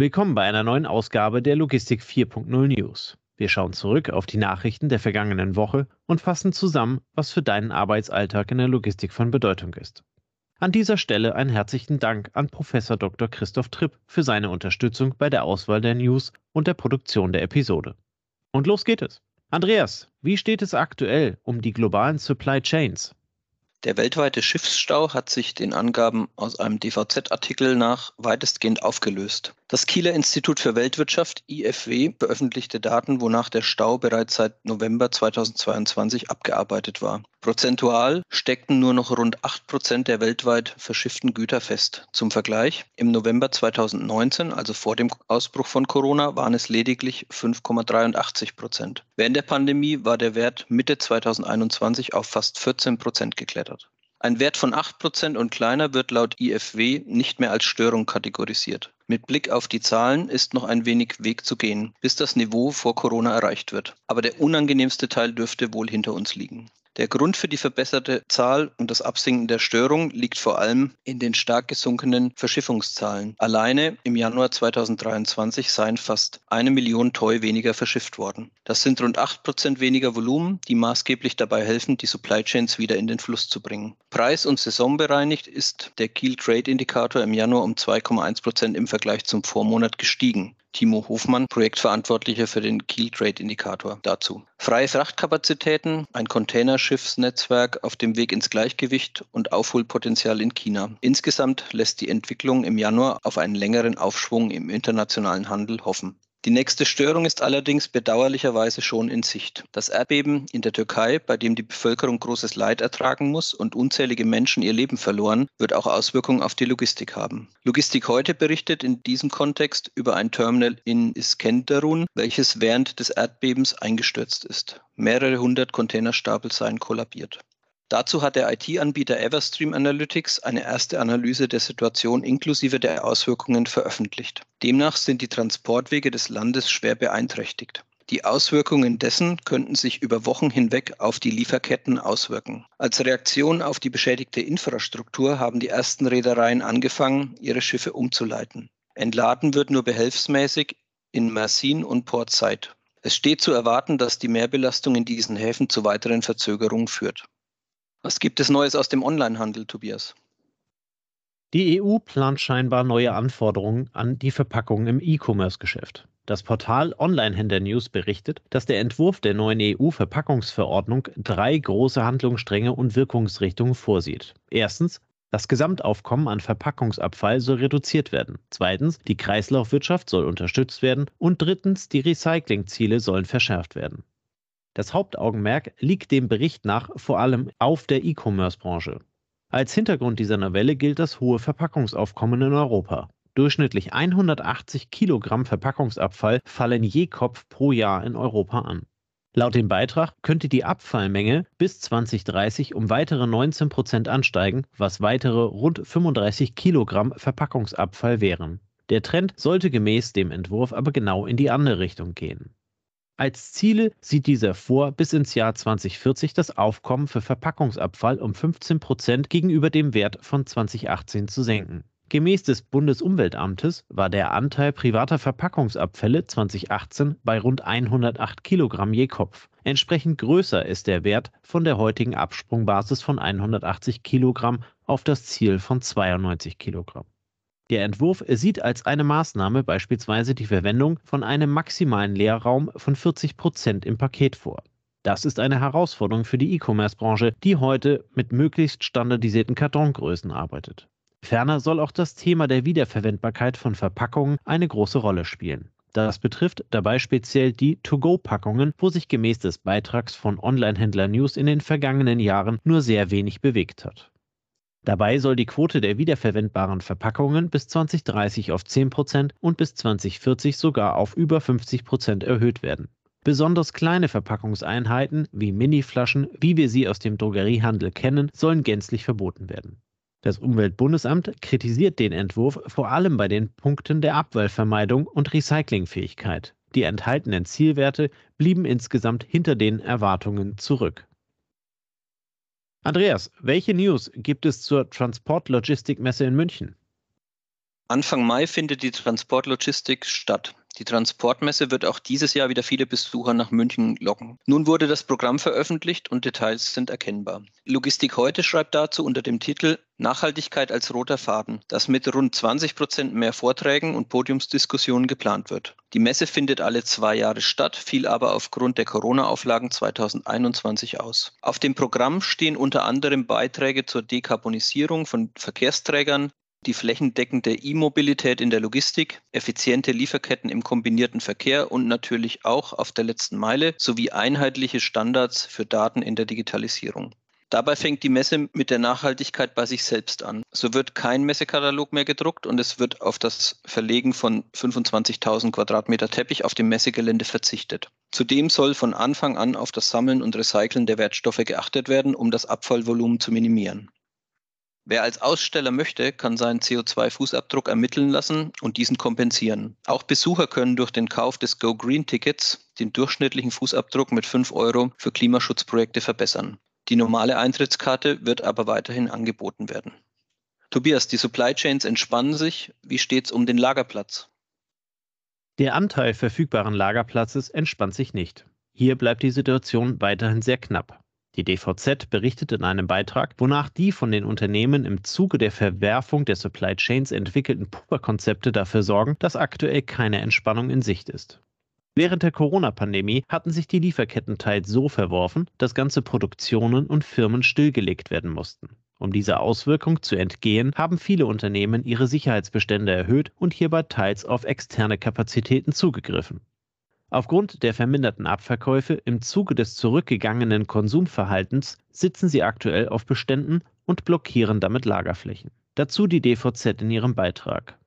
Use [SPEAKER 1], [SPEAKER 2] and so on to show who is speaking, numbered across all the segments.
[SPEAKER 1] Willkommen bei einer neuen Ausgabe der Logistik 4.0 News. Wir schauen zurück auf die Nachrichten der vergangenen Woche und fassen zusammen, was für deinen Arbeitsalltag in der Logistik von Bedeutung ist. An dieser Stelle einen herzlichen Dank an Professor Dr. Christoph Tripp für seine Unterstützung bei der Auswahl der News und der Produktion der Episode. Und los geht es. Andreas, wie steht es aktuell um die globalen Supply Chains?
[SPEAKER 2] Der weltweite Schiffsstau hat sich den Angaben aus einem DVZ-Artikel nach weitestgehend aufgelöst. Das Kieler Institut für Weltwirtschaft IFW veröffentlichte Daten, wonach der Stau bereits seit November 2022 abgearbeitet war. Prozentual steckten nur noch rund 8 Prozent der weltweit verschifften Güter fest. Zum Vergleich, im November 2019, also vor dem Ausbruch von Corona, waren es lediglich 5,83 Prozent. Während der Pandemie war der Wert Mitte 2021 auf fast 14 Prozent geklettert. Ein Wert von 8% und kleiner wird laut IFW nicht mehr als Störung kategorisiert. Mit Blick auf die Zahlen ist noch ein wenig Weg zu gehen, bis das Niveau vor Corona erreicht wird. Aber der unangenehmste Teil dürfte wohl hinter uns liegen. Der Grund für die verbesserte Zahl und das Absinken der Störung liegt vor allem in den stark gesunkenen Verschiffungszahlen. Alleine im Januar 2023 seien fast eine Million Toy weniger verschifft worden. Das sind rund 8% weniger Volumen, die maßgeblich dabei helfen, die Supply Chains wieder in den Fluss zu bringen. Preis- und saisonbereinigt ist der Kiel Trade Indikator im Januar um 2,1% im Vergleich zum Vormonat gestiegen. Timo Hofmann, Projektverantwortlicher für den Kiel Trade Indikator dazu. Freie Frachtkapazitäten, ein Containerschiffsnetzwerk auf dem Weg ins Gleichgewicht und Aufholpotenzial in China. Insgesamt lässt die Entwicklung im Januar auf einen längeren Aufschwung im internationalen Handel hoffen. Die nächste Störung ist allerdings bedauerlicherweise schon in Sicht. Das Erdbeben in der Türkei, bei dem die Bevölkerung großes Leid ertragen muss und unzählige Menschen ihr Leben verloren, wird auch Auswirkungen auf die Logistik haben. Logistik heute berichtet in diesem Kontext über ein Terminal in Iskenderun, welches während des Erdbebens eingestürzt ist. Mehrere hundert Containerstapel seien kollabiert. Dazu hat der IT-Anbieter Everstream Analytics eine erste Analyse der Situation inklusive der Auswirkungen veröffentlicht. Demnach sind die Transportwege des Landes schwer beeinträchtigt. Die Auswirkungen dessen könnten sich über Wochen hinweg auf die Lieferketten auswirken. Als Reaktion auf die beschädigte Infrastruktur haben die ersten Reedereien angefangen, ihre Schiffe umzuleiten. Entladen wird nur behelfsmäßig in Mersin und Port Said. Es steht zu erwarten, dass die Mehrbelastung in diesen Häfen zu weiteren Verzögerungen führt. Was gibt es Neues aus dem Onlinehandel, Tobias?
[SPEAKER 1] Die EU plant scheinbar neue Anforderungen an die Verpackungen im E-Commerce-Geschäft. Das Portal Onlinehändler News berichtet, dass der Entwurf der neuen EU-Verpackungsverordnung drei große Handlungsstränge und Wirkungsrichtungen vorsieht. Erstens, das Gesamtaufkommen an Verpackungsabfall soll reduziert werden. Zweitens, die Kreislaufwirtschaft soll unterstützt werden. Und drittens, die Recyclingziele sollen verschärft werden. Das Hauptaugenmerk liegt dem Bericht nach vor allem auf der E-Commerce-Branche. Als Hintergrund dieser Novelle gilt das hohe Verpackungsaufkommen in Europa. Durchschnittlich 180 Kilogramm Verpackungsabfall fallen je Kopf pro Jahr in Europa an. Laut dem Beitrag könnte die Abfallmenge bis 2030 um weitere 19 Prozent ansteigen, was weitere rund 35 Kilogramm Verpackungsabfall wären. Der Trend sollte gemäß dem Entwurf aber genau in die andere Richtung gehen. Als Ziele sieht dieser vor, bis ins Jahr 2040 das Aufkommen für Verpackungsabfall um 15 Prozent gegenüber dem Wert von 2018 zu senken. Gemäß des Bundesumweltamtes war der Anteil privater Verpackungsabfälle 2018 bei rund 108 Kilogramm je Kopf. Entsprechend größer ist der Wert von der heutigen Absprungbasis von 180 Kilogramm auf das Ziel von 92 Kilogramm. Der Entwurf sieht als eine Maßnahme beispielsweise die Verwendung von einem maximalen Leerraum von 40 Prozent im Paket vor. Das ist eine Herausforderung für die E-Commerce-Branche, die heute mit möglichst standardisierten Kartongrößen arbeitet. Ferner soll auch das Thema der Wiederverwendbarkeit von Verpackungen eine große Rolle spielen. Das betrifft dabei speziell die To-Go-Packungen, wo sich gemäß des Beitrags von Onlinehändler News in den vergangenen Jahren nur sehr wenig bewegt hat. Dabei soll die Quote der wiederverwendbaren Verpackungen bis 2030 auf 10% und bis 2040 sogar auf über 50% erhöht werden. Besonders kleine Verpackungseinheiten wie Miniflaschen, wie wir sie aus dem Drogeriehandel kennen, sollen gänzlich verboten werden. Das Umweltbundesamt kritisiert den Entwurf vor allem bei den Punkten der Abfallvermeidung und Recyclingfähigkeit. Die enthaltenen Zielwerte blieben insgesamt hinter den Erwartungen zurück. Andreas, welche News gibt es zur Transportlogistikmesse in München?
[SPEAKER 2] Anfang Mai findet die Transportlogistik statt. Die Transportmesse wird auch dieses Jahr wieder viele Besucher nach München locken. Nun wurde das Programm veröffentlicht und Details sind erkennbar. Logistik heute schreibt dazu unter dem Titel Nachhaltigkeit als roter Faden, das mit rund 20 Prozent mehr Vorträgen und Podiumsdiskussionen geplant wird. Die Messe findet alle zwei Jahre statt, fiel aber aufgrund der Corona-Auflagen 2021 aus. Auf dem Programm stehen unter anderem Beiträge zur Dekarbonisierung von Verkehrsträgern, die flächendeckende E-Mobilität in der Logistik, effiziente Lieferketten im kombinierten Verkehr und natürlich auch auf der letzten Meile sowie einheitliche Standards für Daten in der Digitalisierung. Dabei fängt die Messe mit der Nachhaltigkeit bei sich selbst an. So wird kein Messekatalog mehr gedruckt und es wird auf das Verlegen von 25.000 Quadratmeter Teppich auf dem Messegelände verzichtet. Zudem soll von Anfang an auf das Sammeln und Recyceln der Wertstoffe geachtet werden, um das Abfallvolumen zu minimieren. Wer als Aussteller möchte, kann seinen CO2-Fußabdruck ermitteln lassen und diesen kompensieren. Auch Besucher können durch den Kauf des Go Green Tickets den durchschnittlichen Fußabdruck mit 5 Euro für Klimaschutzprojekte verbessern. Die normale Eintrittskarte wird aber weiterhin angeboten werden. Tobias, die Supply Chains entspannen sich. Wie steht es um den Lagerplatz?
[SPEAKER 1] Der Anteil verfügbaren Lagerplatzes entspannt sich nicht. Hier bleibt die Situation weiterhin sehr knapp. Die DVZ berichtet in einem Beitrag, wonach die von den Unternehmen im Zuge der Verwerfung der Supply Chains entwickelten Pufferkonzepte dafür sorgen, dass aktuell keine Entspannung in Sicht ist. Während der Corona-Pandemie hatten sich die Lieferketten teils so verworfen, dass ganze Produktionen und Firmen stillgelegt werden mussten. Um dieser Auswirkung zu entgehen, haben viele Unternehmen ihre Sicherheitsbestände erhöht und hierbei teils auf externe Kapazitäten zugegriffen. Aufgrund der verminderten Abverkäufe im Zuge des zurückgegangenen Konsumverhaltens sitzen sie aktuell auf Beständen und blockieren damit Lagerflächen. Dazu die DVZ in ihrem Beitrag.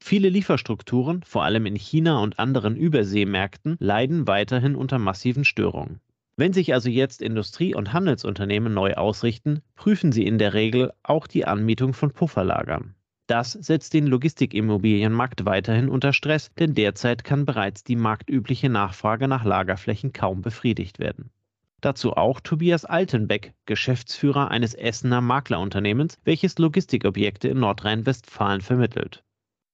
[SPEAKER 1] Viele Lieferstrukturen, vor allem in China und anderen Überseemärkten, leiden weiterhin unter massiven Störungen. Wenn sich also jetzt Industrie- und Handelsunternehmen neu ausrichten, prüfen sie in der Regel auch die Anmietung von Pufferlagern. Das setzt den Logistikimmobilienmarkt weiterhin unter Stress, denn derzeit kann bereits die marktübliche Nachfrage nach Lagerflächen kaum befriedigt werden. Dazu auch Tobias Altenbeck, Geschäftsführer eines Essener Maklerunternehmens, welches Logistikobjekte in Nordrhein-Westfalen vermittelt.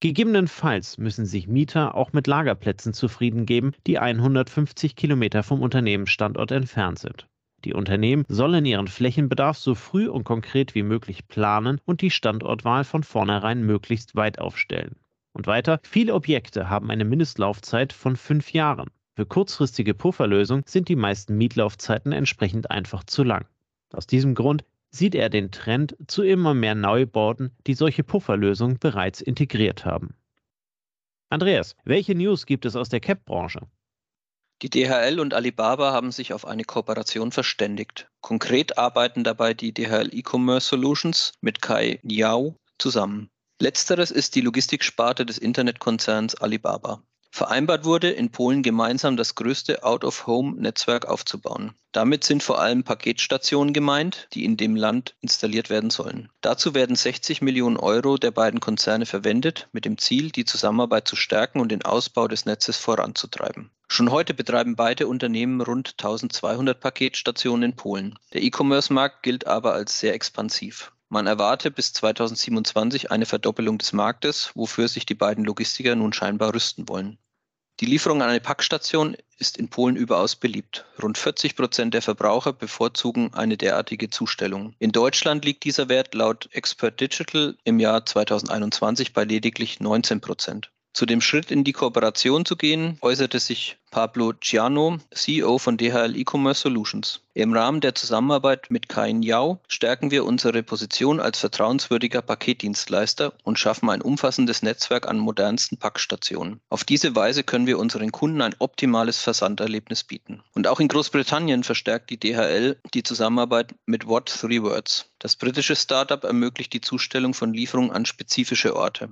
[SPEAKER 1] Gegebenenfalls müssen sich Mieter auch mit Lagerplätzen zufrieden geben, die 150 Kilometer vom Unternehmensstandort entfernt sind. Die Unternehmen sollen ihren Flächenbedarf so früh und konkret wie möglich planen und die Standortwahl von vornherein möglichst weit aufstellen. Und weiter, viele Objekte haben eine Mindestlaufzeit von fünf Jahren. Für kurzfristige Pufferlösungen sind die meisten Mietlaufzeiten entsprechend einfach zu lang. Aus diesem Grund sieht er den Trend zu immer mehr Neubauten, die solche Pufferlösungen bereits integriert haben. Andreas, welche News gibt es aus der CAP-Branche?
[SPEAKER 2] Die DHL und Alibaba haben sich auf eine Kooperation verständigt. Konkret arbeiten dabei die DHL E-Commerce Solutions mit Kai Niao zusammen. Letzteres ist die Logistiksparte des Internetkonzerns Alibaba. Vereinbart wurde, in Polen gemeinsam das größte Out-of-Home-Netzwerk aufzubauen. Damit sind vor allem Paketstationen gemeint, die in dem Land installiert werden sollen. Dazu werden 60 Millionen Euro der beiden Konzerne verwendet, mit dem Ziel, die Zusammenarbeit zu stärken und den Ausbau des Netzes voranzutreiben. Schon heute betreiben beide Unternehmen rund 1200 Paketstationen in Polen. Der E-Commerce-Markt gilt aber als sehr expansiv. Man erwarte bis 2027 eine Verdoppelung des Marktes, wofür sich die beiden Logistiker nun scheinbar rüsten wollen. Die Lieferung an eine Packstation ist in Polen überaus beliebt. Rund 40 Prozent der Verbraucher bevorzugen eine derartige Zustellung. In Deutschland liegt dieser Wert laut Expert Digital im Jahr 2021 bei lediglich 19 Prozent. Zu dem Schritt in die Kooperation zu gehen, äußerte sich Pablo Ciano, CEO von DHL E-Commerce Solutions. Im Rahmen der Zusammenarbeit mit Kain Yao stärken wir unsere Position als vertrauenswürdiger Paketdienstleister und schaffen ein umfassendes Netzwerk an modernsten Packstationen. Auf diese Weise können wir unseren Kunden ein optimales Versanderlebnis bieten. Und auch in Großbritannien verstärkt die DHL die Zusammenarbeit mit What Three Words. Das britische Startup ermöglicht die Zustellung von Lieferungen an spezifische Orte.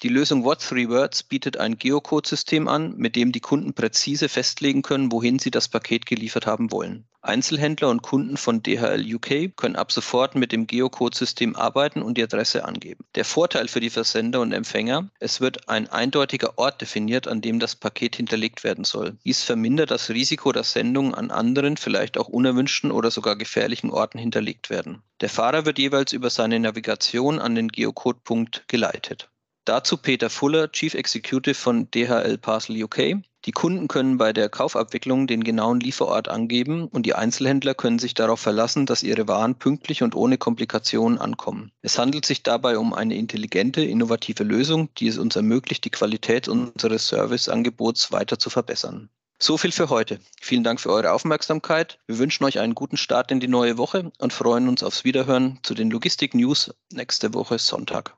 [SPEAKER 2] Die Lösung What Three Words bietet ein Geocode-System an, mit dem die Kunden präzise festlegen können, wohin sie das Paket geliefert haben wollen. Einzelhändler und Kunden von DHL UK können ab sofort mit dem Geocode-System arbeiten und die Adresse angeben. Der Vorteil für die Versender und Empfänger, es wird ein eindeutiger Ort definiert, an dem das Paket hinterlegt werden soll. Dies vermindert das Risiko, dass Sendungen an anderen, vielleicht auch unerwünschten oder sogar gefährlichen Orten hinterlegt werden. Der Fahrer wird jeweils über seine Navigation an den Geocode-Punkt geleitet. Dazu Peter Fuller, Chief Executive von DHL Parcel UK. Die Kunden können bei der Kaufabwicklung den genauen Lieferort angeben und die Einzelhändler können sich darauf verlassen, dass ihre Waren pünktlich und ohne Komplikationen ankommen. Es handelt sich dabei um eine intelligente, innovative Lösung, die es uns ermöglicht, die Qualität unseres Serviceangebots weiter zu verbessern. So viel für heute. Vielen Dank für eure Aufmerksamkeit. Wir wünschen euch einen guten Start in die neue Woche und freuen uns aufs Wiederhören zu den Logistik News nächste Woche Sonntag.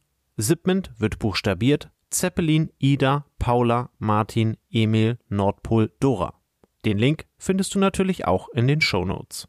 [SPEAKER 1] Zipment wird buchstabiert Zeppelin, Ida, Paula, Martin, Emil, Nordpol, Dora. Den Link findest du natürlich auch in den Show Notes.